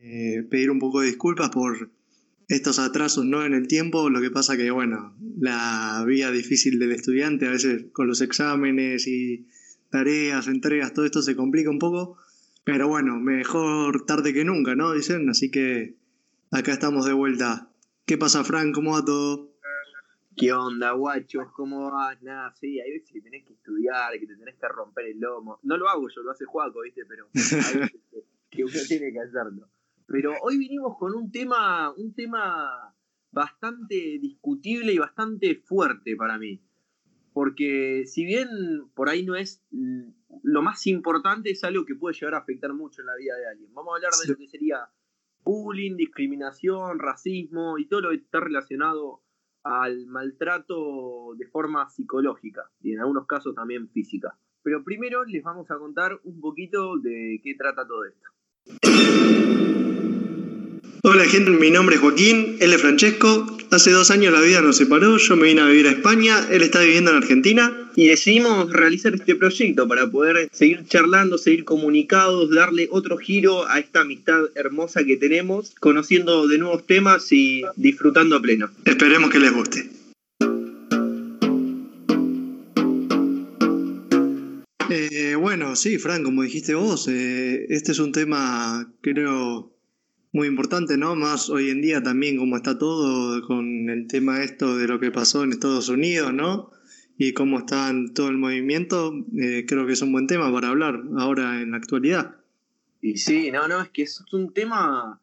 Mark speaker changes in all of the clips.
Speaker 1: Eh, pedir un poco de disculpas por estos atrasos ¿no? en el tiempo, lo que pasa que, bueno, la vida difícil del estudiante, a veces con los exámenes y tareas, entregas, todo esto se complica un poco, pero bueno, mejor tarde que nunca, ¿no? Dicen, así que acá estamos de vuelta. ¿Qué pasa, Frank? ¿Cómo va todo?
Speaker 2: ¿Qué onda, guachos? ¿Cómo vas? Nada, sí, hay veces que tenés que estudiar, que te tenés que romper el lomo. No lo hago yo, lo hace Juaco, ¿viste? Pero hay veces que uno tiene que hacerlo. Pero hoy vinimos con un tema, un tema bastante discutible y bastante fuerte para mí. Porque si bien por ahí no es lo más importante, es algo que puede llegar a afectar mucho en la vida de alguien. Vamos a hablar de lo que sería bullying, discriminación, racismo y todo lo que está relacionado al maltrato de forma psicológica y en algunos casos también física. Pero primero les vamos a contar un poquito de qué trata todo esto.
Speaker 1: Hola gente, mi nombre es Joaquín, él es Francesco. Hace dos años la vida nos separó, yo me vine a vivir a España, él está viviendo en Argentina.
Speaker 2: Y decidimos realizar este proyecto para poder seguir charlando, seguir comunicados, darle otro giro a esta amistad hermosa que tenemos, conociendo de nuevos temas y disfrutando a pleno.
Speaker 1: Esperemos que les guste. Eh, bueno, sí, Fran, como dijiste vos, eh, este es un tema, creo, muy importante, ¿no? Más hoy en día también como está todo con el tema esto de lo que pasó en Estados Unidos, ¿no? Y cómo está todo el movimiento, eh, creo que es un buen tema para hablar ahora en la actualidad.
Speaker 2: Y sí, no, no, es que es un tema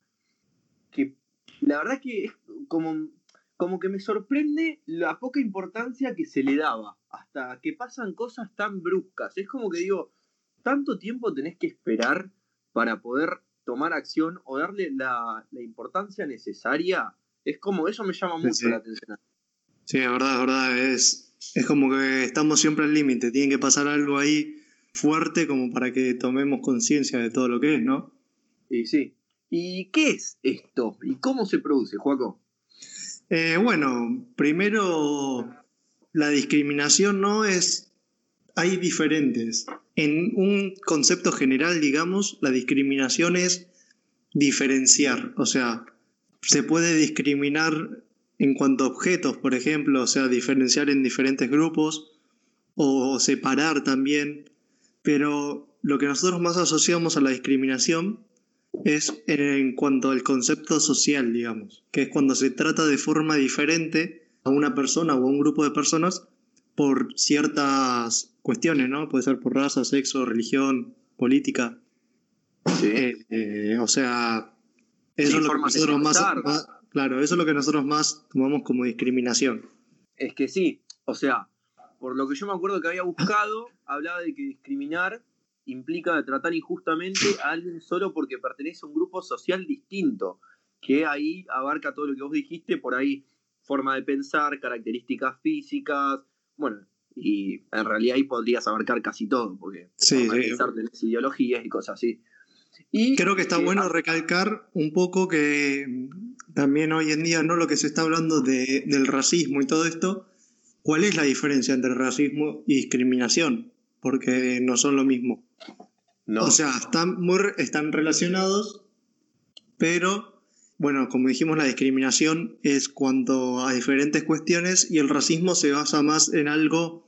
Speaker 2: que la verdad que es como, como que me sorprende la poca importancia que se le daba, hasta que pasan cosas tan bruscas. Es como que digo, tanto tiempo tenés que esperar para poder tomar acción o darle la, importancia necesaria, es como, eso me llama mucho la atención.
Speaker 1: Sí, es verdad, es verdad, es, es como que estamos siempre al límite, tiene que pasar algo ahí fuerte como para que tomemos conciencia de todo lo que es, ¿no?
Speaker 2: Y sí. ¿Y qué es esto? ¿Y cómo se produce, Juaco?
Speaker 1: Eh, bueno, primero la discriminación no es hay diferentes. En un concepto general, digamos, la discriminación es diferenciar. O sea, se puede discriminar en cuanto a objetos, por ejemplo, o sea, diferenciar en diferentes grupos o separar también. Pero lo que nosotros más asociamos a la discriminación es en cuanto al concepto social, digamos, que es cuando se trata de forma diferente a una persona o a un grupo de personas por ciertas cuestiones, ¿no? Puede ser por raza, sexo, religión, política. Sí. Eh, eh, o sea, eso es lo que nosotros más, claro, eso es lo que nosotros más tomamos como discriminación.
Speaker 2: Es que sí, o sea, por lo que yo me acuerdo que había buscado, hablaba de que discriminar implica tratar injustamente a alguien solo porque pertenece a un grupo social distinto, que ahí abarca todo lo que vos dijiste, por ahí forma de pensar, características físicas, bueno, y en realidad ahí podrías abarcar casi todo, porque
Speaker 1: sí,
Speaker 2: sí. ideologías y cosas así.
Speaker 1: Y, Creo que está bueno recalcar un poco que también hoy en día, no lo que se está hablando de, del racismo y todo esto, ¿cuál es la diferencia entre racismo y discriminación? Porque no son lo mismo. No. O sea, están, muy, están relacionados, pero bueno, como dijimos, la discriminación es cuanto a diferentes cuestiones y el racismo se basa más en algo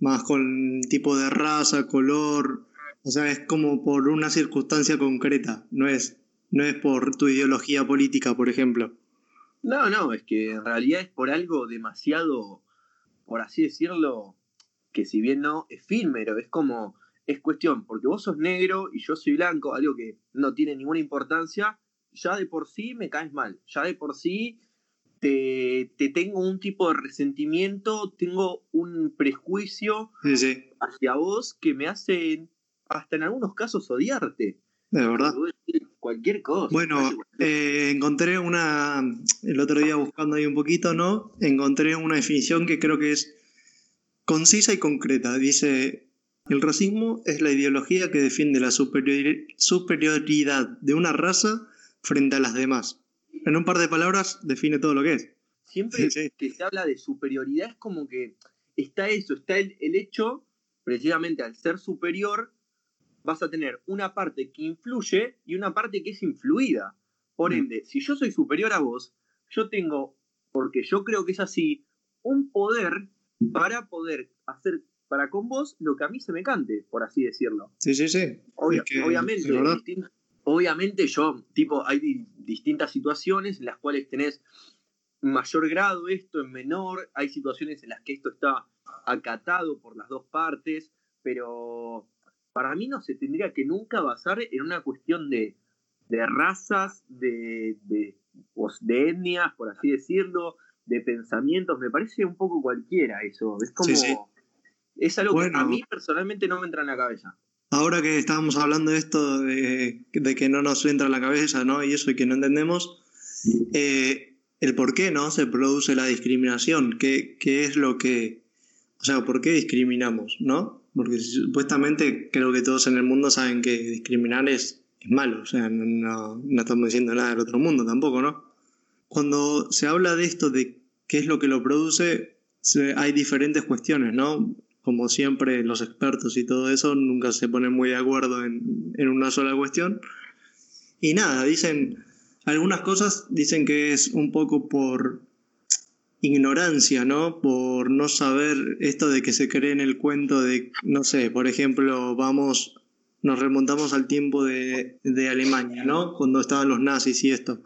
Speaker 1: más con tipo de raza, color, o sea, es como por una circunstancia concreta, no es, no es por tu ideología política, por ejemplo.
Speaker 2: No, no, es que en realidad es por algo demasiado, por así decirlo, que si bien no, efímero, es como, es cuestión, porque vos sos negro y yo soy blanco, algo que no tiene ninguna importancia, ya de por sí me caes mal, ya de por sí te, tengo un tipo de resentimiento, tengo un prejuicio hacia vos que me hace hasta en algunos casos odiarte.
Speaker 1: De verdad.
Speaker 2: Cualquier cosa.
Speaker 1: Bueno, eh, encontré una, el otro día buscando ahí un poquito, ¿no? Encontré una definición que creo que es concisa y concreta. Dice, el racismo es la ideología que defiende la superioridad de una raza frente a las demás. En un par de palabras define todo lo que es.
Speaker 2: Siempre que se habla de superioridad es como que está eso, está el, hecho, precisamente al ser superior, vas a tener una parte que influye y una parte que es influida. Por
Speaker 1: Mm.
Speaker 2: ende, si yo soy superior a vos, yo tengo, porque yo creo que es así, un poder para poder hacer para con vos lo que a mí se me cante, por así decirlo.
Speaker 1: Sí, sí, sí.
Speaker 2: Obvia-
Speaker 1: Es que,
Speaker 2: obviamente, obviamente yo, tipo, hay di- distintas situaciones en las cuales tenés mayor grado esto, en menor, hay situaciones en las que esto está acatado por las dos partes, pero para mí no se tendría que nunca basar en una cuestión de, de razas, de, de, de etnias, por así decirlo, de pensamientos, me parece un poco cualquiera eso, es como...
Speaker 1: Sí, sí.
Speaker 2: Es algo
Speaker 1: Bueno.
Speaker 2: que a mí personalmente no me entra en la cabeza.
Speaker 1: Ahora que estábamos hablando de esto, de, de que no nos entra en la cabeza, ¿no? Y eso y que no entendemos, eh, el por qué, ¿no? Se produce la discriminación, ¿qué, qué es lo que... O sea, ¿por qué discriminamos, no? Porque supuestamente creo que todos en el mundo saben que discriminar es, es malo, o sea, no, no, estamos diciendo nada del otro mundo tampoco, ¿no? Cuando se habla de esto, de qué es lo que lo produce, hay diferentes cuestiones, ¿no? Como siempre, los expertos y todo eso nunca se ponen muy de acuerdo en, en una sola cuestión. Y nada, dicen, algunas cosas dicen que es un poco por ignorancia, ¿no? Por no saber esto de que se cree en el cuento de, no sé, por ejemplo, vamos, nos remontamos al tiempo de, de Alemania, ¿no? Cuando estaban los nazis y esto.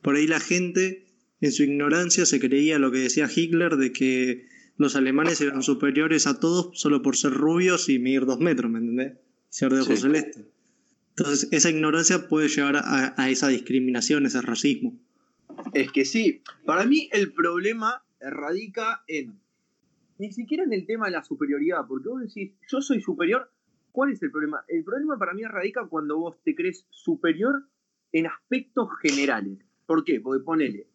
Speaker 1: Por ahí la gente, en su ignorancia, se creía lo que decía Hitler de que los alemanes eran superiores a todos solo por ser rubios y medir dos metros, ¿me entendés? Ser de ojos
Speaker 2: Sí.
Speaker 1: celestes. Entonces, esa ignorancia puede llevar a, a esa discriminación, ese racismo.
Speaker 2: Es que sí, para mí el problema radica en ni siquiera en el tema de la superioridad, porque vos decís, yo soy superior, ¿cuál es el problema? El problema para mí radica cuando vos te crees superior en aspectos generales. ¿Por qué? Porque ponele,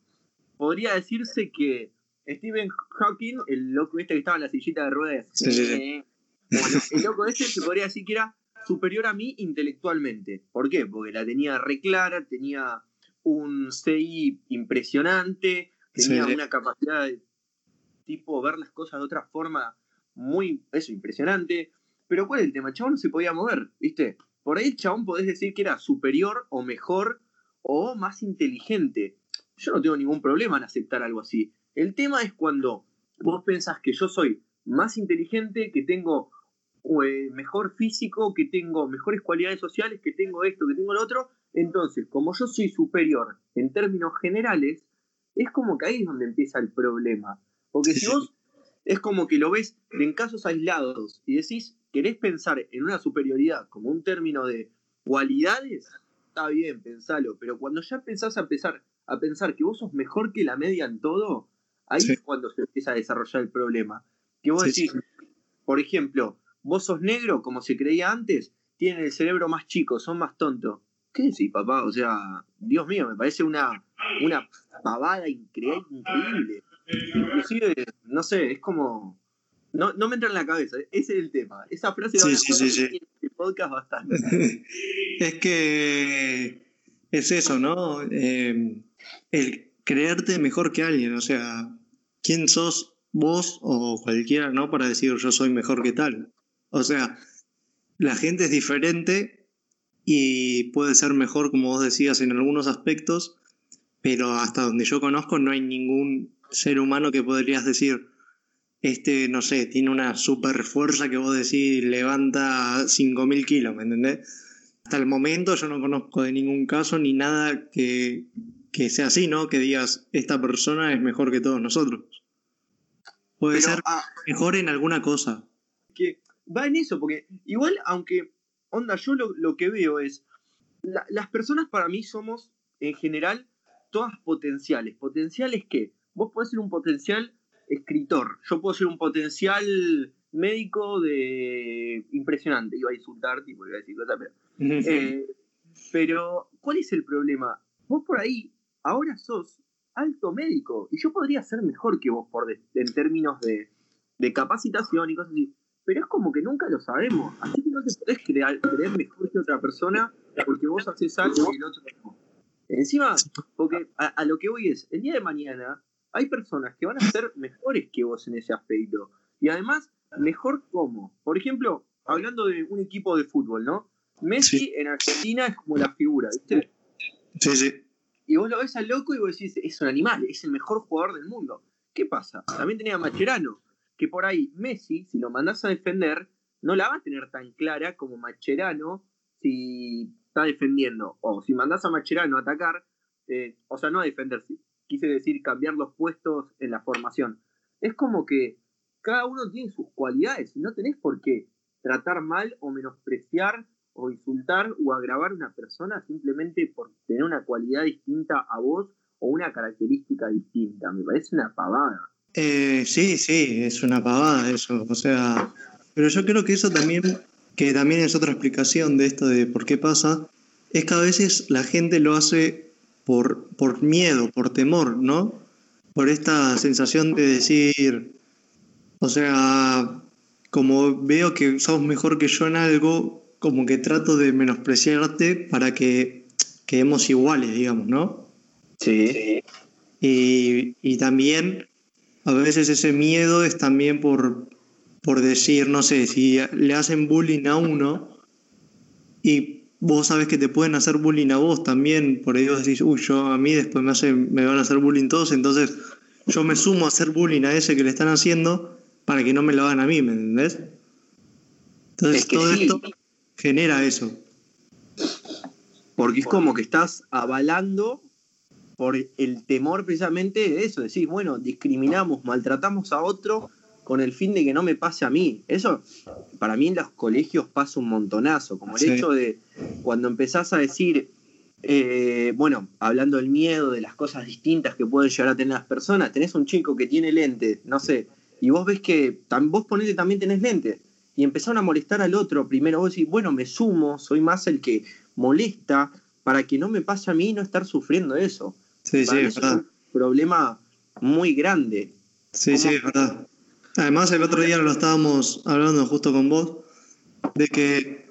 Speaker 2: podría decirse que Stephen Hawking, el loco este que estaba en la sillita de ruedas,
Speaker 1: Sí, sí, sí.
Speaker 2: eh, bueno, el loco este se podría decir que era superior a mí intelectualmente. ¿Por qué? Porque la tenía re clara, tenía un CI impresionante, tenía una capacidad de tipo ver las cosas de otra forma muy, eso, impresionante. Pero ¿cuál es el tema? El chabón no se podía mover, ¿viste? Por ahí el chabón podés decir que era superior o mejor o más inteligente. Yo no tengo ningún problema en aceptar algo así. El tema es cuando vos pensás que yo soy más inteligente, que tengo eh, mejor físico, que tengo mejores cualidades sociales, que tengo esto, que tengo lo otro. Entonces, como yo soy superior en términos generales, es como que ahí es donde empieza el problema. Porque si vos es como que lo ves en casos aislados y decís, querés pensar en una superioridad como un término de cualidades, está bien, pensalo, pero cuando ya empezás a empezar a pensar que vos sos mejor que la media en todo, ahí
Speaker 1: Sí.
Speaker 2: es cuando se empieza a desarrollar el problema. Que vos
Speaker 1: Sí,
Speaker 2: decís, por ejemplo, vos sos negro, como se creía antes, tienen el cerebro más chico, son más tontos. ¿Qué decís, papá? O sea, Dios mío, me parece una, una pavada incre- increíble. Inclusive, no sé, es como... No, no me entra en la cabeza, ese es el tema. Esa frase
Speaker 1: Sí, sí, sí, sí.
Speaker 2: en este podcast bastante.
Speaker 1: es que es eso, ¿no? Eh, el creerte mejor que alguien, o sea, ¿quién sos vos o cualquiera, ¿no? Para decir yo soy mejor que tal. O sea, la gente es diferente y puede ser mejor, como vos decías, en algunos aspectos, pero hasta donde yo conozco no hay ningún ser humano que podrías decir, este, no sé, tiene una super fuerza que vos decís levanta 5.000 kilos, ¿me entendés? Hasta el momento yo no conozco de ningún caso ni nada que, que sea así, ¿no? Que digas, esta persona es mejor que todos nosotros. Puede
Speaker 2: Pero,
Speaker 1: ser
Speaker 2: ah,
Speaker 1: mejor en alguna cosa.
Speaker 2: que va en eso, porque igual, aunque, onda, yo lo, lo que veo es, la- las personas para mí somos, en general, todas potenciales. ¿Potenciales qué? Vos podés ser un potencial escritor, yo puedo ser un potencial médico de impresionante, iba a insultar, tipo, iba a decir cosas, pero... Eh, pero, ¿cuál es el problema? Vos por ahí, ahora sos alto médico, y yo podría ser mejor que vos por de- en términos de, de capacitación y cosas así. Pero es como que nunca lo sabemos. Así que no te podés crear, creer mejor que otra persona porque vos haces algo y el otro no. Encima, porque a, a lo que voy es, el día de mañana hay personas que van a ser mejores que vos en ese aspecto. Y además, mejor como. Por ejemplo, hablando de un equipo de fútbol, ¿no? Messi en Argentina es como la figura, ¿viste?
Speaker 1: Sí, sí.
Speaker 2: Y vos lo ves al loco y vos decís, es un animal, es el mejor jugador del mundo. ¿Qué pasa? También tenía Macherano, que por ahí Messi, si lo mandás a defender, no la va a tener tan clara como Macherano si está defendiendo. O si mandás a Macherano a atacar, eh, o sea, no a defender, quise decir cambiar los puestos en la formación. Es como que cada uno tiene sus cualidades y no tenés por qué tratar mal o menospreciar o insultar o agravar a una persona simplemente por tener una cualidad distinta a vos o una característica distinta. Me parece una pavada.
Speaker 1: Eh, sí, sí, es una pavada eso. O sea, pero yo creo que eso también, que también es otra explicación de esto de por qué pasa, es que a veces la gente lo hace por, por miedo, por temor, ¿no? Por esta sensación de decir, o sea, como veo que sos mejor que yo en algo, como que trato de menospreciarte para que quedemos iguales, digamos, ¿no?
Speaker 2: Sí.
Speaker 1: Y, y también a veces ese miedo es también por, por decir, no sé, si le hacen bullying a uno y vos sabes que te pueden hacer bullying a vos también, por ello decís, uy, yo a mí después me, hace, me van a hacer bullying todos, entonces yo me sumo a hacer bullying a ese que le están haciendo para que no me lo hagan a mí, ¿me entendés? Entonces todo esto genera eso.
Speaker 2: Porque es como que estás avalando por el temor precisamente de eso, decir, bueno, discriminamos, maltratamos a otro con el fin de que no me pase a mí. Eso para mí en los colegios pasa un montonazo, como el hecho de cuando empezás a decir, eh, bueno, hablando del miedo, de las cosas distintas que pueden llegar a tener las personas, tenés un chico que tiene lentes, no sé, y vos ves que vos ponete también tenés lentes, y empezaron a molestar al otro, primero vos decís, bueno, me sumo, soy más el que molesta, para que no me pase a mí no estar sufriendo eso.
Speaker 1: Sí, sí, es verdad.
Speaker 2: un problema muy grande.
Speaker 1: Sí, sí, es verdad. Además, el otro día lo estábamos hablando justo con vos, de que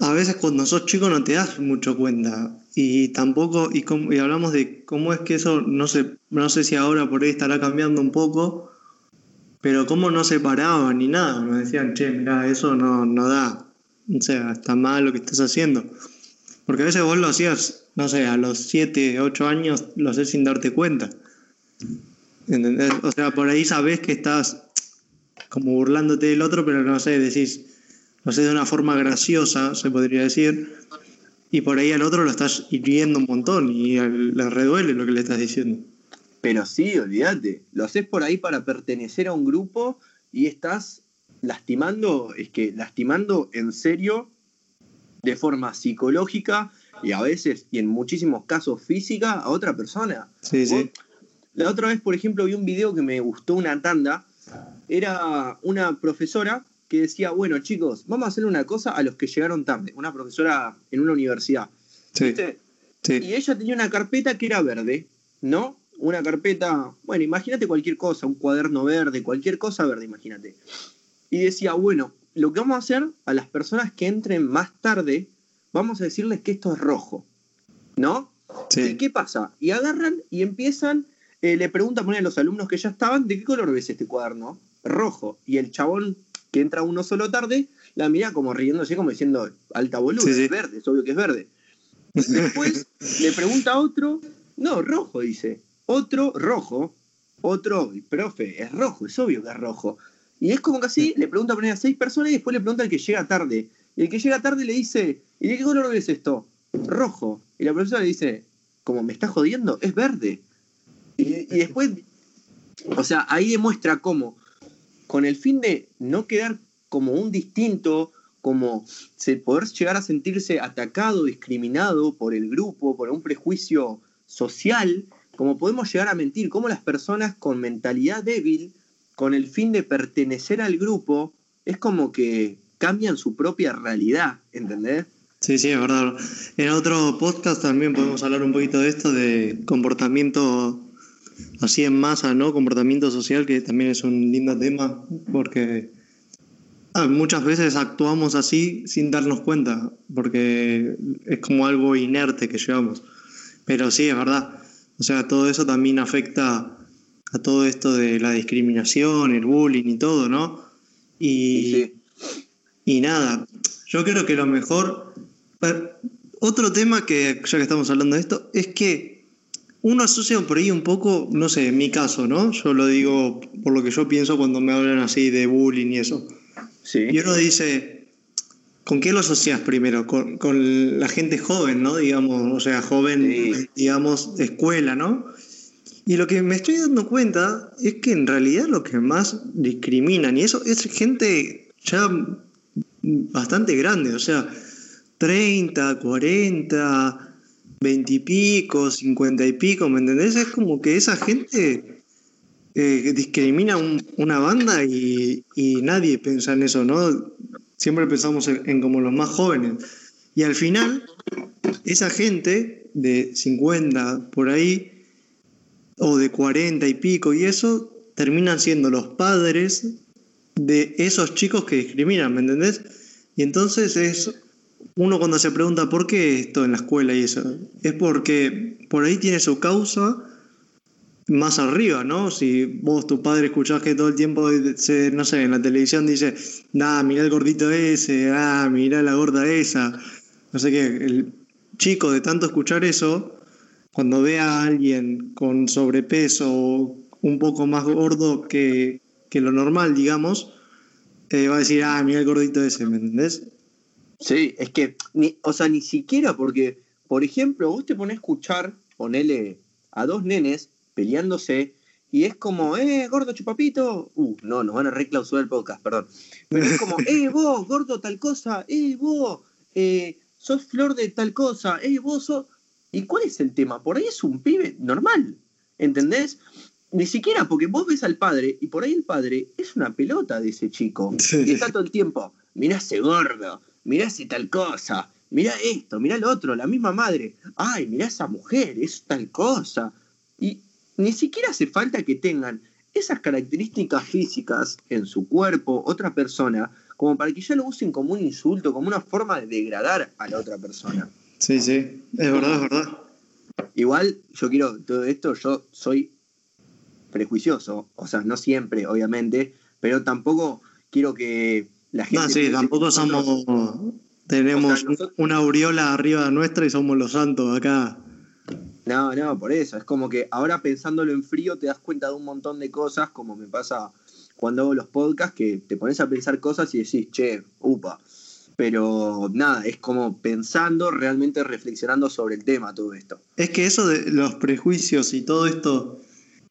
Speaker 1: a veces cuando sos chico no te das mucho cuenta. Y tampoco, y, y hablamos de cómo es que eso, no sé, no sé si ahora por ahí estará cambiando un poco, pero cómo no se paraban ni nada. Nos decían, che, mira, eso no, no da. O sea, está mal lo que estás haciendo. Porque a veces vos lo hacías, no sé, a los 7, 8 años lo haces sin darte cuenta. ¿Entendés? O sea, por ahí sabes que estás como burlándote del otro, pero no sé, decís, no sé, de una forma graciosa, se podría decir, y por ahí al otro lo estás hiriendo un montón y le reduele lo que le estás diciendo.
Speaker 2: Pero sí, olvídate, lo haces por ahí para pertenecer a un grupo y estás lastimando, es que lastimando en serio, de forma psicológica y a veces, y en muchísimos casos física, a otra persona.
Speaker 1: Sí, sí.
Speaker 2: La otra vez, por ejemplo, vi un video que me gustó una tanda era una profesora que decía, bueno chicos, vamos a hacer una cosa a los que llegaron tarde, una profesora en una universidad.
Speaker 1: Sí,
Speaker 2: Y ella tenía una carpeta que era verde, ¿no? Una carpeta, bueno, imagínate cualquier cosa, un cuaderno verde, cualquier cosa verde, imagínate. Y decía, bueno, lo que vamos a hacer a las personas que entren más tarde, vamos a decirles que esto es rojo, ¿no? ¿Y qué pasa? Y agarran y empiezan, eh, le preguntan a los alumnos que ya estaban, ¿de qué color ves este cuaderno? rojo. Y el chabón que entra uno solo tarde, la mira como riéndose, como diciendo, alta boluda, es verde, es obvio que es verde. Después le pregunta a otro, no, rojo, dice. Otro, rojo. Otro, profe, es rojo, es obvio que es rojo. Y es como que así, le pregunta a poner a seis personas y después le pregunta al que llega tarde. Y el que llega tarde le dice, ¿y de qué color ves esto? Rojo. Y la profesora le dice, como me está jodiendo, es verde. Y, y después, o sea, ahí demuestra cómo con el fin de no quedar como un distinto, como poder llegar a sentirse atacado, discriminado por el grupo, por un prejuicio social, como podemos llegar a mentir, como las personas con mentalidad débil, con el fin de pertenecer al grupo, es como que cambian su propia realidad, ¿entendés?
Speaker 1: Sí, sí, es verdad. En otro podcast también podemos hablar un poquito de esto, de comportamiento así en masa, ¿no? Comportamiento social, que también es un lindo tema, porque ah, muchas veces actuamos así sin darnos cuenta, porque es como algo inerte que llevamos. Pero sí, es verdad. O sea, todo eso también afecta a todo esto de la discriminación, el bullying y todo, ¿no? Y, Y nada, yo creo que lo mejor... Otro tema que, ya que estamos hablando de esto, es que uno asocia por ahí un poco, no sé, en mi caso, ¿no? Yo lo digo por lo que yo pienso cuando me hablan así de bullying y eso.
Speaker 2: Sí.
Speaker 1: Y uno dice, ¿con qué lo asocias primero? Con, con la gente joven, ¿no? Digamos, o sea, joven,
Speaker 2: Sí.
Speaker 1: digamos, escuela, ¿no? Y lo que me estoy dando cuenta es que en realidad lo que más discriminan, y eso es gente ya bastante grande, o sea, 30, 40, 20 y pico, 50 y pico, ¿me entendés? Es como que esa gente eh, discrimina un- una banda y, y nadie piensa en eso, ¿no? Siempre pensamos en, como los más jóvenes. Y al final, esa gente de 50 por ahí, o de 40 y pico y eso, terminan siendo los padres de esos chicos que discriminan, ¿me entendés? Y entonces es uno cuando se pregunta por qué esto en la escuela y eso, es porque por ahí tiene su causa más arriba, ¿no? Si vos, tu padre, escuchás que todo el tiempo, se, no sé, en la televisión dice, nah, mirá el gordito ese, ah, mirá la gorda esa, no sé qué, el chico de tanto escuchar eso, cuando ve a alguien con sobrepeso o un poco más gordo que, que lo normal, digamos, eh, va a decir, ah, mira el gordito ese, ¿me entendés?
Speaker 2: Sí, es que, ni, o sea, ni siquiera porque, por ejemplo, vos te pones a escuchar, ponele a dos nenes peleándose y es como, eh, gordo chupapito. Uh, no, nos van a reclausurar el podcast, perdón. Pero es como, eh, vos, gordo tal cosa, eh, vos, eh, sos flor de tal cosa, eh, vos sos... ¿Y cuál es el tema? Por ahí es un pibe normal, ¿entendés? Ni siquiera porque vos ves al padre y por ahí el padre es una pelota de ese chico.
Speaker 1: Sí.
Speaker 2: Y está todo el tiempo, mirá ese gordo, mirá ese tal cosa, mirá esto, mirá lo otro, la misma madre. Ay, mirá esa mujer, es tal cosa. Y ni siquiera hace falta que tengan esas características físicas en su cuerpo, otra persona, como para que ya lo usen como un insulto, como una forma de degradar a la otra persona.
Speaker 1: Sí, sí, es verdad, es verdad.
Speaker 2: Igual, yo quiero todo esto, yo soy prejuicioso, o sea, no siempre, obviamente, pero tampoco quiero que la gente...
Speaker 1: No, sí, tampoco somos, tenemos
Speaker 2: O sea, nosotros-
Speaker 1: una aureola arriba nuestra y somos los santos acá.
Speaker 2: No, no, por eso. Es como que ahora pensándolo en frío te das cuenta de un montón de cosas, como me pasa cuando hago los podcasts, que te pones a pensar cosas y decís, che, upa. Pero nada, es como pensando, realmente reflexionando sobre el tema, todo esto.
Speaker 1: Es que eso de los prejuicios y todo esto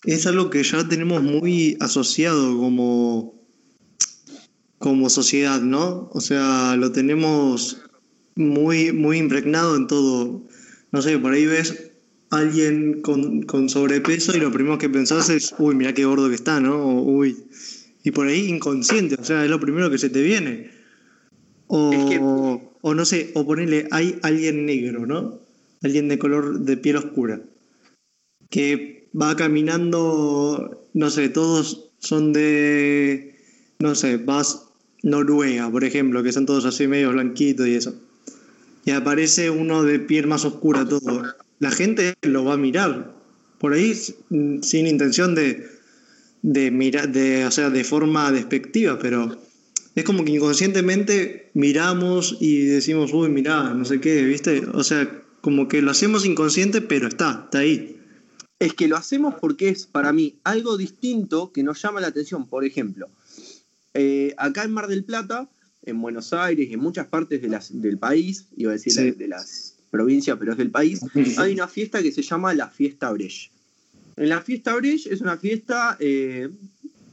Speaker 1: es algo que ya tenemos muy asociado como, como sociedad, ¿no? O sea, lo tenemos muy, muy impregnado en todo. No sé, por ahí ves alguien con, con sobrepeso y lo primero que pensás es, uy, mira qué gordo que está, ¿no? O, uy. Y por ahí inconsciente, o sea, es lo primero que se te viene. O,
Speaker 2: Es que-
Speaker 1: o no sé, o ponerle, hay alguien negro, ¿no? Alguien de color de piel oscura. Que va caminando, no sé, todos son de, no sé, vas Noruega, por ejemplo, que son todos así medio blanquitos y eso. Y aparece uno de piel más oscura, todo. La gente lo va a mirar. Por ahí, mm, sin intención de, de mirar, de, o sea, de forma despectiva, pero es como que inconscientemente miramos y decimos, uy, mirá, no sé qué, ¿viste? O sea, como que lo hacemos inconsciente, pero está, está ahí.
Speaker 2: Es que lo hacemos porque es para mí algo distinto que nos llama la atención. Por ejemplo, eh, acá en Mar del Plata, en Buenos Aires y en muchas partes de las, del país, iba a decir
Speaker 1: Sí.
Speaker 2: de, de las provincias, pero es del país, hay una fiesta que se llama la Fiesta Brecht. En la Fiesta Brecht es una fiesta eh,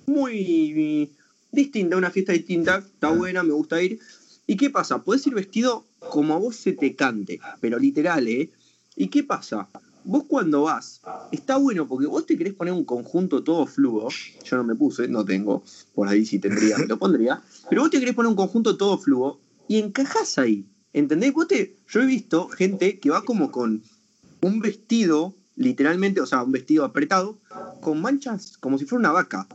Speaker 2: muy distinta, una fiesta distinta, está buena, me gusta ir. ¿Y qué pasa? Puedes ir vestido como a vos se te cante, pero literal, ¿eh? ¿Y qué pasa? Vos cuando vas, está bueno porque vos te querés poner un conjunto todo fluo. Yo no me puse, no tengo. Por ahí si tendría, me lo pondría. Pero vos te querés poner un conjunto todo fluo y encajás ahí. ¿Entendés? Vos te, yo he visto gente que va como con un vestido, literalmente, o sea, un vestido apretado, con manchas como si fuera una vaca.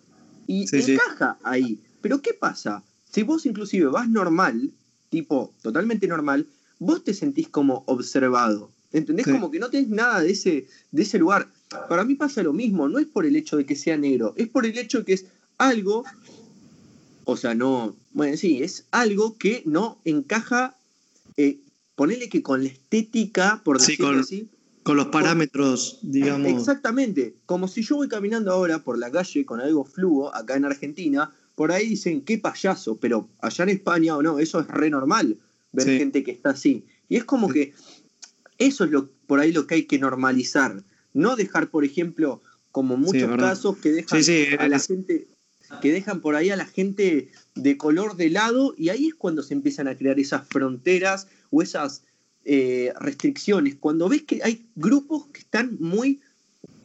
Speaker 2: Y
Speaker 1: Sí, sí.
Speaker 2: encaja ahí. Pero ¿qué pasa? Si vos inclusive vas normal, tipo totalmente normal, vos te sentís como observado. ¿Entendés?
Speaker 1: Sí.
Speaker 2: Como que no tenés nada de ese, de ese lugar. Para mí pasa lo mismo, no es por el hecho de que sea negro, es por el hecho de que es algo O sea, no. Bueno, sí, es algo que no encaja. Eh, ponele que con la estética, por decirlo
Speaker 1: con,
Speaker 2: así.
Speaker 1: Con los parámetros, digamos.
Speaker 2: Exactamente. Como si yo voy caminando ahora por la calle con algo fluo acá en Argentina, por ahí dicen, qué payaso, pero allá en España o no, eso es re normal ver gente que está así. Y es como que eso es lo, por ahí lo que hay que normalizar. No dejar, por ejemplo, como muchos casos que dejan a la gente que dejan por ahí a la gente de color de lado y ahí es cuando se empiezan a crear esas fronteras o esas eh, restricciones, cuando ves que hay grupos que están muy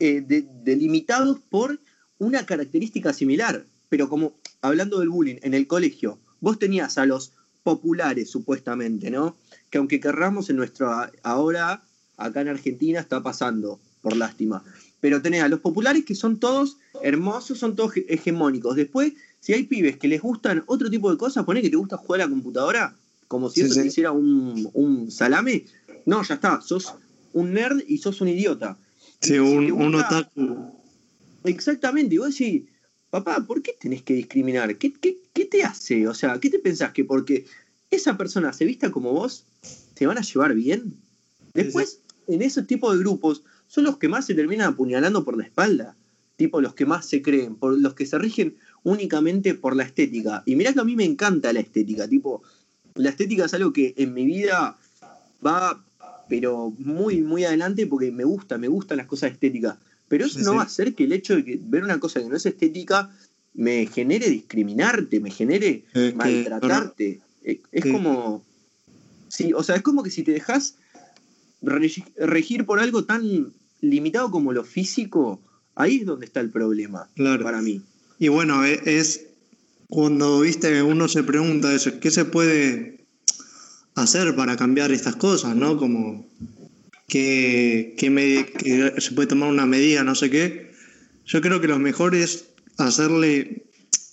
Speaker 2: eh, delimitados por una característica similar, pero como hablando del bullying en el colegio, vos tenías a los populares supuestamente, ¿no? Que aunque querramos en nuestro ahora acá en Argentina está pasando, por lástima. Pero tenés a los populares que son todos hermosos, son todos hegemónicos. Después, si hay pibes que les gustan otro tipo de cosas, poné que te gusta jugar a la computadora, como si eso te hiciera un, salame. No, ya está, sos un nerd y sos un idiota.
Speaker 1: Sí, un, otaku.
Speaker 2: Exactamente, y vos decís, papá, ¿por qué tenés que discriminar? ¿Qué, qué te hace? O sea, ¿qué te pensás que porque esa persona se vista como vos, te van a llevar bien? Después, en ese tipo de grupos, son los que más se terminan apuñalando por la espalda, tipo los que más se creen, por los que se rigen únicamente por la estética. Y mirá que a mí me encanta la estética, tipo, la estética es algo que en mi vida va, pero muy, muy adelante porque me gusta, me gustan las cosas estéticas. Pero eso no va a hacer que el hecho de ver una cosa que no es estética me genere discriminarte, me genere maltratarte. Es, como. Sí, o sea, es como que si te dejas regir por algo tan limitado como lo físico, ahí es donde está el problema para mí.
Speaker 1: Y bueno, e, es cuando viste uno se pregunta eso, ¿qué se puede hacer para cambiar estas cosas? ¿No? Como que, que, se puede tomar una medida, no sé qué. Yo creo que lo mejor es hacerle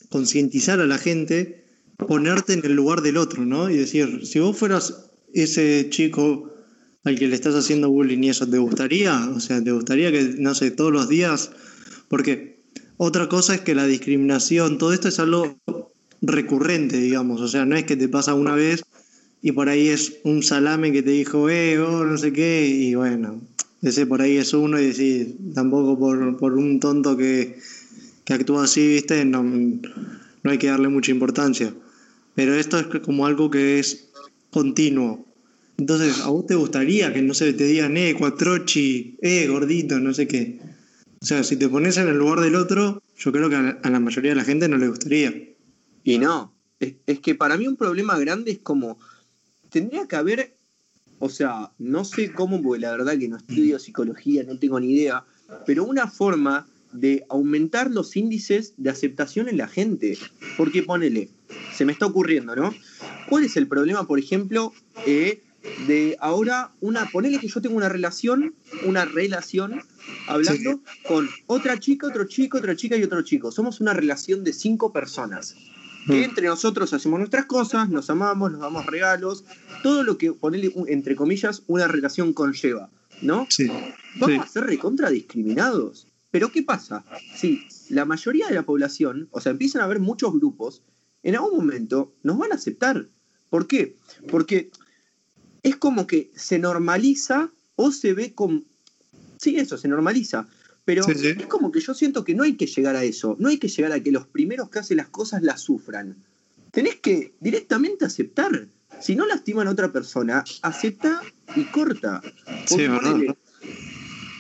Speaker 1: concientizar a la gente, ponerte en el lugar del otro, ¿no? Y decir, si vos fueras ese chico al que le estás haciendo bullying y eso, ¿te gustaría? O sea, ¿te gustaría que, no sé, todos los días? Porque otra cosa es que la discriminación, todo esto es algo recurrente, digamos, o sea, no es que te pasa una vez y por ahí es un salame que te dijo, eh, oh, no sé qué, y bueno, ese por ahí es uno y decir, tampoco por, un tonto que, que, actúa así, viste, no, no hay que darle mucha importancia. Pero esto es como algo que es continuo, entonces, ¿a vos te gustaría que no se te digan, eh, cuatrochi, eh, gordito, no sé qué? O sea, si te pones en el lugar del otro, yo creo que a la mayoría de la gente no le gustaría.
Speaker 2: Y no, es, que para mí un problema grande es como, tendría que haber, o sea, no sé cómo, porque la verdad que no estudio psicología, no tengo ni idea, pero una forma de aumentar los índices de aceptación en la gente. Porque ponele, se me está ocurriendo, ¿no? ¿Cuál es el problema, por ejemplo, eh, de ahora una, ponele que yo tengo una relación, una relación, hablando con otra chica, otro chico, otra chica y otro chico. Somos una relación de cinco personas. Que mm. entre nosotros hacemos nuestras cosas, nos amamos, nos damos regalos, todo lo que, ponele, entre comillas, una relación conlleva, ¿no?
Speaker 1: Sí.
Speaker 2: Vamos a ser recontra discriminados. Pero ¿qué pasa? Si la mayoría de la población, o sea, empiezan a haber muchos grupos, en algún momento nos van a aceptar. ¿Por qué? Porque es como que se normaliza o se ve como... Sí, eso, se normaliza. Pero es como que yo siento que no hay que llegar a eso. No hay que llegar a que los primeros que hacen las cosas las sufran. Tenés que directamente aceptar. Si no lastiman a otra persona, acepta y corta.
Speaker 1: Sí,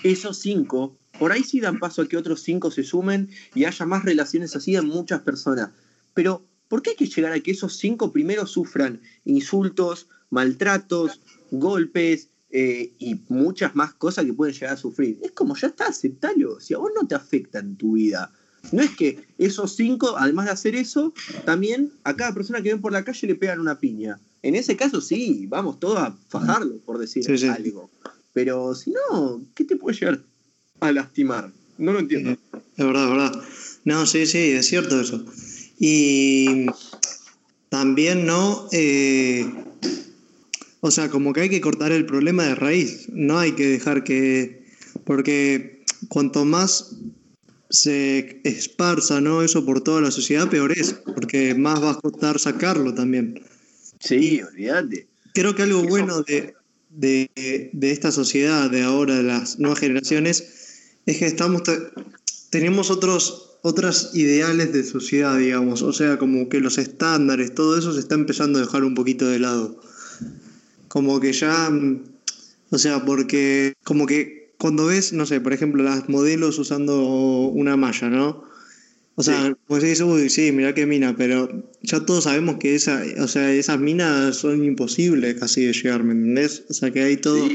Speaker 2: esos cinco, por ahí sí dan paso a que otros cinco se sumen y haya más relaciones así en muchas personas. Pero, ¿por qué hay que llegar a que esos cinco primeros sufran insultos, maltratos, golpes eh, y muchas más cosas que pueden llegar a sufrir. Es como, ya está, aceptalo. Si a vos no te afecta en tu vida. No es que esos cinco, además de hacer eso, también a cada persona que ven por la calle le pegan una piña. En ese caso sí, vamos todos a fajarlo, por decir algo. Pero si no, ¿qué te puede llegar a lastimar? No lo entiendo. Es
Speaker 1: verdad, es verdad. No, sí, sí, es cierto eso. Y también, ¿no? Eh, o sea, como que hay que cortar el problema de raíz, no hay que dejar que... Porque cuanto más se esparza, ¿no? Eso por toda la sociedad, peor es, porque más va a costar sacarlo también.
Speaker 2: Sí, olvídate.
Speaker 1: Creo que algo bueno de, de, de, esta sociedad de ahora, de las nuevas generaciones, es que estamos tenemos otros, otras ideales de sociedad, digamos. O sea, como que los estándares, todo eso se está empezando a dejar un poquito de lado. Como que ya, o sea, porque como que cuando ves, no sé, por ejemplo, las modelos usando una malla, ¿no? O sea, pues dices, uy, sí, mira qué mina, pero ya todos sabemos que esa, o sea, esas minas son imposibles casi de llegar, ¿me entendés? O sea, que hay todo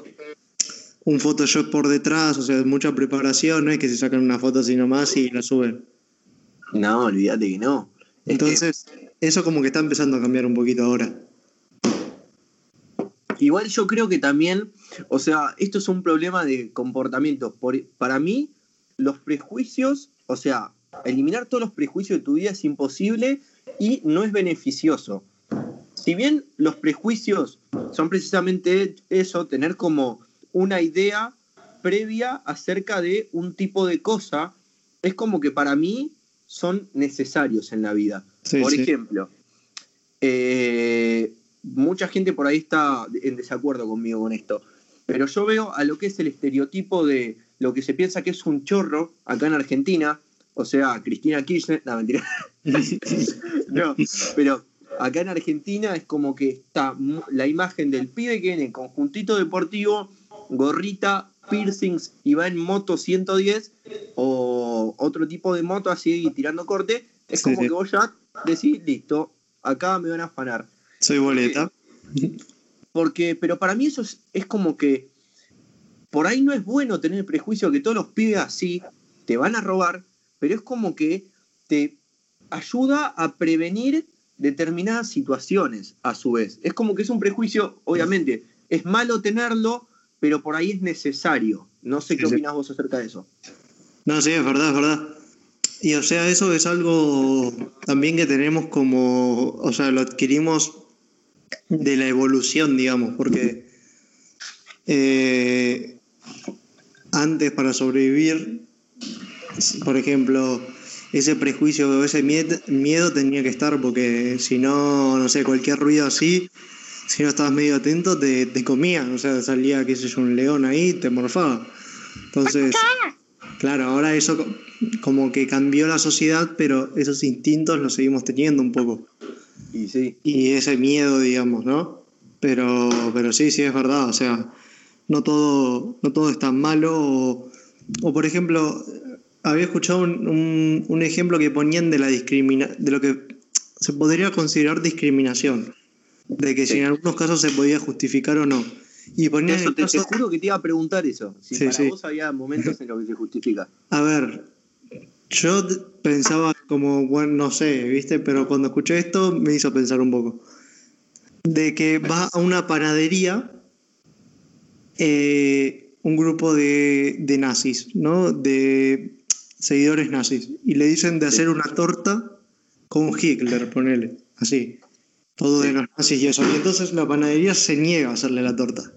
Speaker 1: un Photoshop por detrás, o sea, mucha preparación, no es que se sacan una foto así nomás y la suben.
Speaker 2: No, olvídate que no.
Speaker 1: Entonces, eso como que está empezando a cambiar un poquito ahora.
Speaker 2: Igual yo creo que también, o sea, esto es un problema de comportamiento. para mí, los prejuicios, o sea, eliminar todos los prejuicios de tu vida es imposible y no es beneficioso. Si bien los prejuicios son precisamente eso, tener como una idea previa acerca de un tipo de cosa, es como que para mí son necesarios en la vida. por ejemplo, eh, mucha gente por ahí está en desacuerdo conmigo con esto, pero yo veo a lo que es el estereotipo de lo que se piensa que es un chorro acá en Argentina, o sea, Cristina Kirchner, no, mentira. no, pero acá en Argentina es como que está la imagen del pibe que viene en conjuntito deportivo, gorrita, piercings y va en moto 110 o otro tipo de moto así tirando corte. Es como que vos ya decís, listo, acá me van a afanar.
Speaker 1: Soy boleta.
Speaker 2: Porque, pero para mí eso es, es como que por ahí no es bueno tener el prejuicio que todos los pibes así te van a robar, pero es como que te ayuda a prevenir determinadas situaciones a su vez. Es como que es un prejuicio, obviamente, es malo tenerlo, pero por ahí es necesario. No sé qué opinas vos acerca de eso.
Speaker 1: No, sí, es verdad, es verdad. Y o sea, eso es algo también que tenemos como, o sea, lo adquirimos de la evolución, digamos, porque eh, antes para sobrevivir por ejemplo, ese prejuicio o ese miedo, tenía que estar porque si no, no sé, cualquier ruido así, si no estabas medio atento, te, te comían, o sea, salía, qué sé yo, un león ahí, te morfaba. Entonces, claro, ahora eso como que cambió la sociedad, pero esos instintos los seguimos teniendo un poco.
Speaker 2: Y sí.
Speaker 1: Y ese miedo, digamos, ¿no? Pero, pero sí, sí, es verdad, o sea, no todo, no todo es tan malo, o, o por ejemplo, había escuchado un, ejemplo que ponían de la discrimina de lo que se podría considerar discriminación. De que si en algunos casos se podía justificar o no. Y ponían
Speaker 2: eso, te, juro que te iba a preguntar eso. Si para vos había momentos en los que se justifica.
Speaker 1: A ver, yo pensaba como, bueno, no sé, ¿viste? Pero cuando escuché esto me hizo pensar un poco. De que va a una panadería eh, un grupo de, de nazis, ¿no? De seguidores nazis y le dicen de hacer una torta con Hitler, ponele, así, todo de los nazis y eso. Y entonces la panadería se niega a hacerle la torta.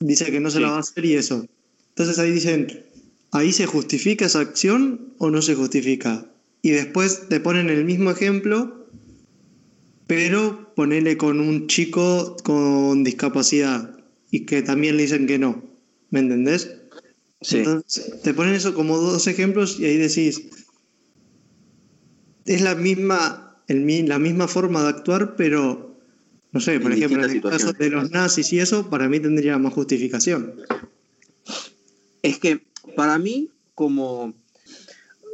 Speaker 1: Dice que no se la va a hacer y eso. Entonces ahí dicen, ¿ahí se justifica esa acción o no se justifica? Y después te ponen el mismo ejemplo, pero ponele con un chico con discapacidad y que también le dicen que no. ¿Me entendés? Entonces, te ponen eso como dos ejemplos y ahí decís, es la misma, el, la misma forma de actuar, pero, no sé, por ejemplo, en el caso de los nazis y eso, para mí tendría más justificación.
Speaker 2: Es que, para mí, como,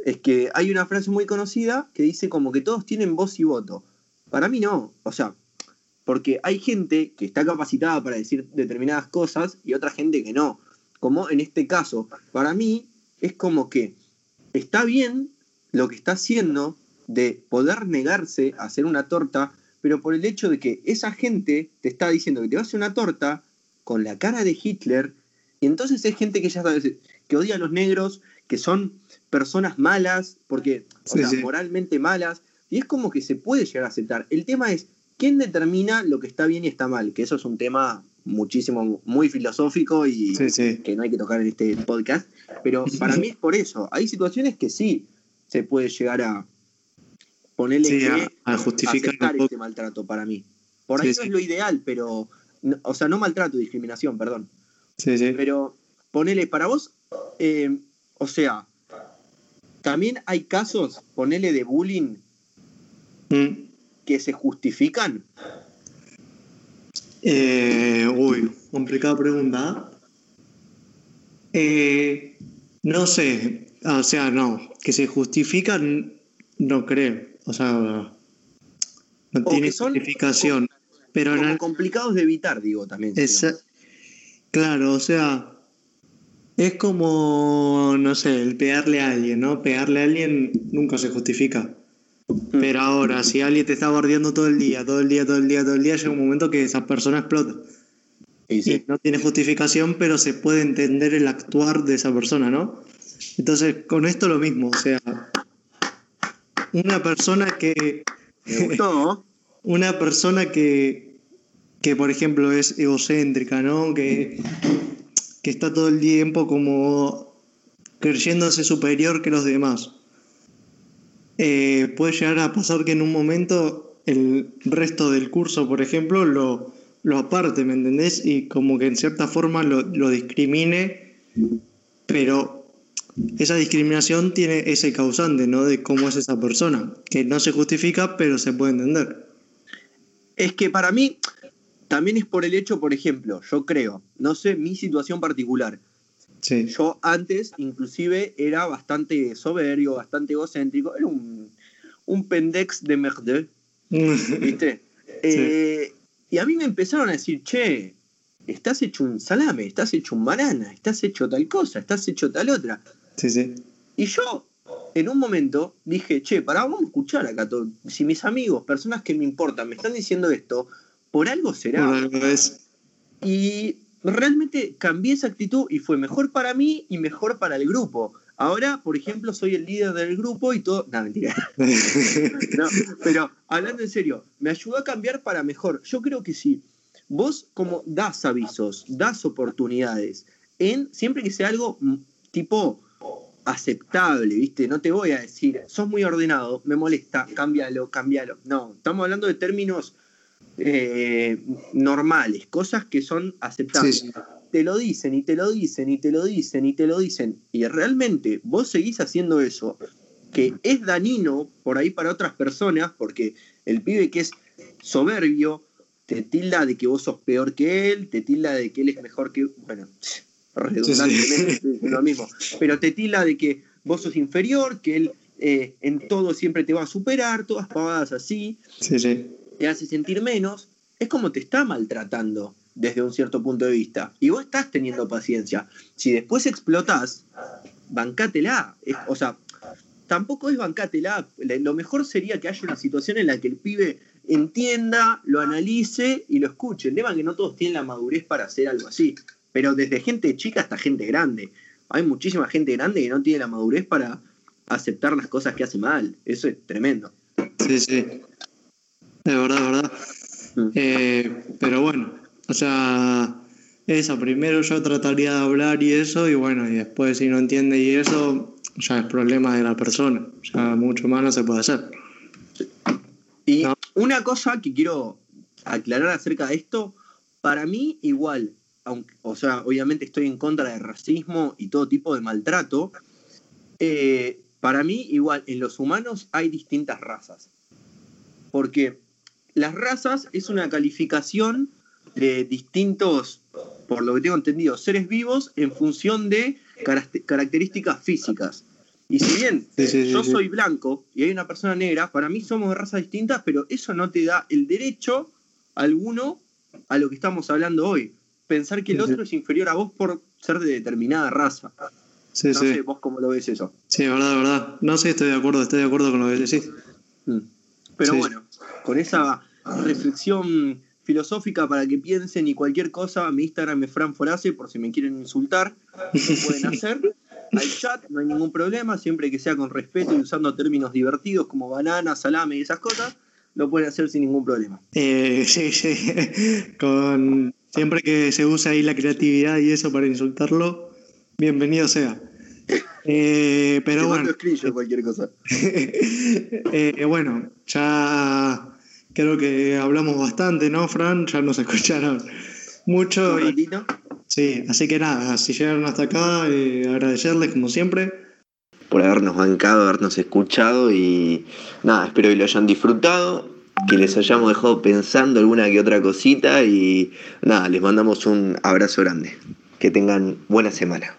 Speaker 2: es que hay una frase muy conocida que dice como que todos tienen voz y voto. Para mí no, o sea, porque hay gente que está capacitada para decir determinadas cosas y otra gente que no como en este caso. Para mí es como que está bien lo que está haciendo de poder negarse a hacer una torta, pero por el hecho de que esa gente te está diciendo que te va a hacer una torta con la cara de Hitler, y entonces es gente que ya sabe, que odia a los negros, que son personas malas, porque, moralmente malas, y es como que se puede llegar a aceptar. El tema es, ¿quién determina lo que está bien y está mal? Que eso es un tema muchísimo, muy filosófico y
Speaker 1: Sí, sí.
Speaker 2: que no hay que tocar en este podcast. Pero para mí es por eso. Hay situaciones que sí se puede llegar a ponerle
Speaker 1: Sí,
Speaker 2: que
Speaker 1: a, a justificar
Speaker 2: aceptar
Speaker 1: un poco.
Speaker 2: este maltrato para mí. Por ahí
Speaker 1: Sí,
Speaker 2: no
Speaker 1: sí.
Speaker 2: es lo ideal, pero. o sea, no maltrato, discriminación, perdón.
Speaker 1: Sí, sí.
Speaker 2: Pero ponele, para vos, eh, o sea, también hay casos, ponele de bullying
Speaker 1: Mm.
Speaker 2: que se justifican.
Speaker 1: Eh, uy, complicada pregunta. Eh, no sé, o sea, no, que se justifican, no creo, o sea, no tiene
Speaker 2: son
Speaker 1: justificación, pero en
Speaker 2: Como complicados de evitar, digo también.
Speaker 1: esa- claro, o sea, es como, no sé, el pegarle a alguien, ¿no? Pegarle a alguien nunca se justifica. Pero ahora, si alguien te está bordeando todo el día, todo el día, todo el día, todo el día, llega un momento que esa persona explota.
Speaker 2: Y sí.
Speaker 1: Y no tiene justificación, pero se puede entender el actuar de esa persona, ¿no? Entonces, con esto lo mismo, o sea, una persona que,
Speaker 2: Me gustó.
Speaker 1: una persona que, que por ejemplo, es egocéntrica, ¿no? Que, que está todo el tiempo como creyéndose superior que los demás. Eh, puede llegar a pasar que en un momento el resto del curso, por ejemplo, lo, lo aparte, ¿me entendés? Y como que en cierta forma lo, lo discrimine, pero esa discriminación tiene ese causante, ¿no? De cómo es esa persona, que no se justifica, pero se puede entender.
Speaker 2: Es que para mí también es por el hecho, por ejemplo, yo creo, no sé, mi situación particular.
Speaker 1: Sí.
Speaker 2: Yo antes, inclusive, era bastante soberbio, bastante egocéntrico, era un, un pendex de merde, ¿viste? Eh, y a mí me empezaron a decir, che, estás hecho un salame, estás hecho un banana, estás hecho tal cosa, estás hecho tal otra.
Speaker 1: sí, sí.
Speaker 2: Y yo, en un momento, dije, che, pará, vamos a escuchar acá todo. Si mis amigos, personas que me importan, me están diciendo esto, por algo será.
Speaker 1: Por algo es.
Speaker 2: Y realmente cambié esa actitud y fue mejor para mí y mejor para el grupo. Ahora, por ejemplo, soy el líder del grupo y todo. No, mentira. No, pero hablando en serio, me ayudó a cambiar para mejor. Yo creo que sí. Vos como das avisos, das oportunidades, en siempre que sea algo mm, tipo aceptable, ¿viste? No te voy a decir, sos muy ordenado, me molesta, cámbialo, cámbialo. No, estamos hablando de términos eh, normales, cosas que son aceptables.
Speaker 1: Sí, sí.
Speaker 2: Te lo dicen y te lo dicen y te lo dicen y te lo dicen. Y realmente vos seguís haciendo eso, que es dañino por ahí para otras personas, porque el pibe que es soberbio te tilda de que vos sos peor que él, te tilda de que él es mejor que. Bueno, redundantemente diciendo lo mismo. Pero te tilda de que vos sos inferior, que él eh, en todo siempre te va a superar, todas pavadas así
Speaker 1: Sí, sí.
Speaker 2: Te hace sentir menos, es como te está maltratando desde un cierto punto de vista. Y vos estás teniendo paciencia. Si después explotás, bancátela. O sea, tampoco es bancátela. Lo mejor sería que haya una situación en la que el pibe entienda, lo analice y lo escuche. El tema es que no todos tienen la madurez para hacer algo así. Pero desde gente chica hasta gente grande. Hay muchísima gente grande que no tiene la madurez para aceptar las cosas que hace mal. Eso es tremendo.
Speaker 1: Sí, sí. De verdad, de verdad.
Speaker 2: Mm.
Speaker 1: Eh, pero bueno, o sea, eso, primero yo trataría de hablar y eso, y bueno, y después si no entiende y eso, ya es problema de la persona. Ya mucho más no se puede hacer.
Speaker 2: Y
Speaker 1: No.
Speaker 2: una cosa que quiero aclarar acerca de esto, para mí igual, aunque, o sea, obviamente estoy en contra del racismo y todo tipo de maltrato, eh, para mí igual, en los humanos hay distintas razas. Porque las razas es una calificación de distintos, por lo que tengo entendido, seres vivos en función de caract- características físicas. Y si bien
Speaker 1: Sí, sí, sí,
Speaker 2: yo
Speaker 1: sí.
Speaker 2: soy blanco y hay una persona negra, para mí somos de razas distintas, pero eso no te da el derecho alguno a lo que estamos hablando hoy. Pensar que el otro es inferior a vos por ser de determinada raza.
Speaker 1: Sí,
Speaker 2: no sé vos cómo lo ves eso.
Speaker 1: Sí, verdad, verdad. No sé, estoy de acuerdo, estoy de acuerdo con lo que decís.
Speaker 2: Mm. Pero bueno, con esa reflexión filosófica para que piensen y cualquier cosa, mi Instagram es Fran Forace, por si me quieren insultar, lo pueden hacer. Al chat, no hay ningún problema, siempre que sea con respeto y usando términos divertidos como banana, salame y esas cosas, lo pueden hacer sin ningún problema.
Speaker 1: Eh, sí, sí. Con, Siempre que se use ahí la creatividad y eso para insultarlo, bienvenido sea. Eh, pero
Speaker 3: Te
Speaker 1: bueno.
Speaker 3: cualquier cosa.
Speaker 1: Eh, bueno, ya creo que hablamos bastante, ¿no, Fran? Ya nos escucharon mucho. Y- sí, así que nada, si llegaron hasta acá, eh, agradecerles como siempre.
Speaker 2: por habernos bancado, habernos escuchado y nada, espero que lo hayan disfrutado, que les hayamos dejado pensando alguna que otra cosita y nada, les mandamos un abrazo grande. Que tengan buena semana.